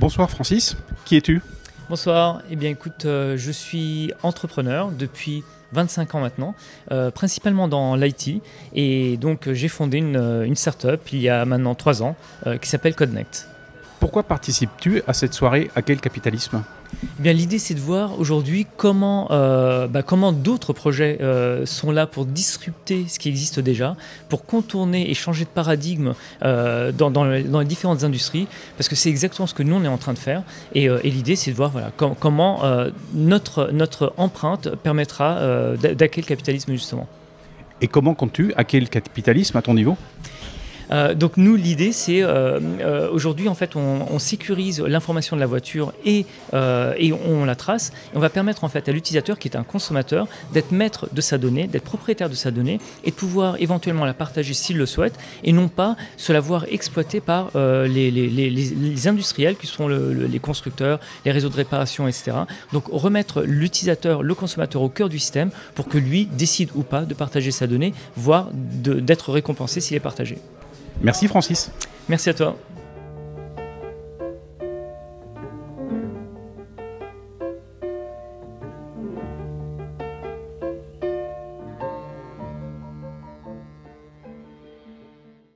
Bonsoir Francis, qui es-tu? Bonsoir, eh bien écoute, euh, je suis entrepreneur depuis 25 ans maintenant, euh, principalement dans l'IT. Et donc j'ai fondé une, euh, une start-up il y a maintenant 3 ans qui s'appelle CodeNect. Pourquoi participes-tu à cette soirée À quel capitalisme? Eh bien, l'idée, c'est de voir aujourd'hui comment, euh, bah, comment d'autres projets euh, sont là pour disrupter ce qui existe déjà, pour contourner et changer de paradigme euh, dans, dans, les différentes industries, parce que c'est exactement ce que nous, on est en train de faire. Et, l'idée, c'est de voir voilà, comment notre, notre empreinte permettra d'hacker le capitalisme, justement. Et comment comptes-tu hacker le capitalisme à ton niveau? Euh, donc nous, l'idée, c'est euh, euh, aujourd'hui, en fait, on, sécurise l'information de la voiture et, on, la trace. On va permettre en fait à l'utilisateur, qui est un consommateur, d'être maître de sa donnée, d'être propriétaire de sa donnée et de pouvoir éventuellement la partager s'il le souhaite, et non pas se la voir exploitée par les, industriels qui sont les constructeurs, les réseaux de réparation, etc. Donc remettre l'utilisateur, le consommateur au cœur du système pour que lui décide ou pas de partager sa donnée, voire d'être récompensé s'il est partagé. Merci Francis. Merci à toi.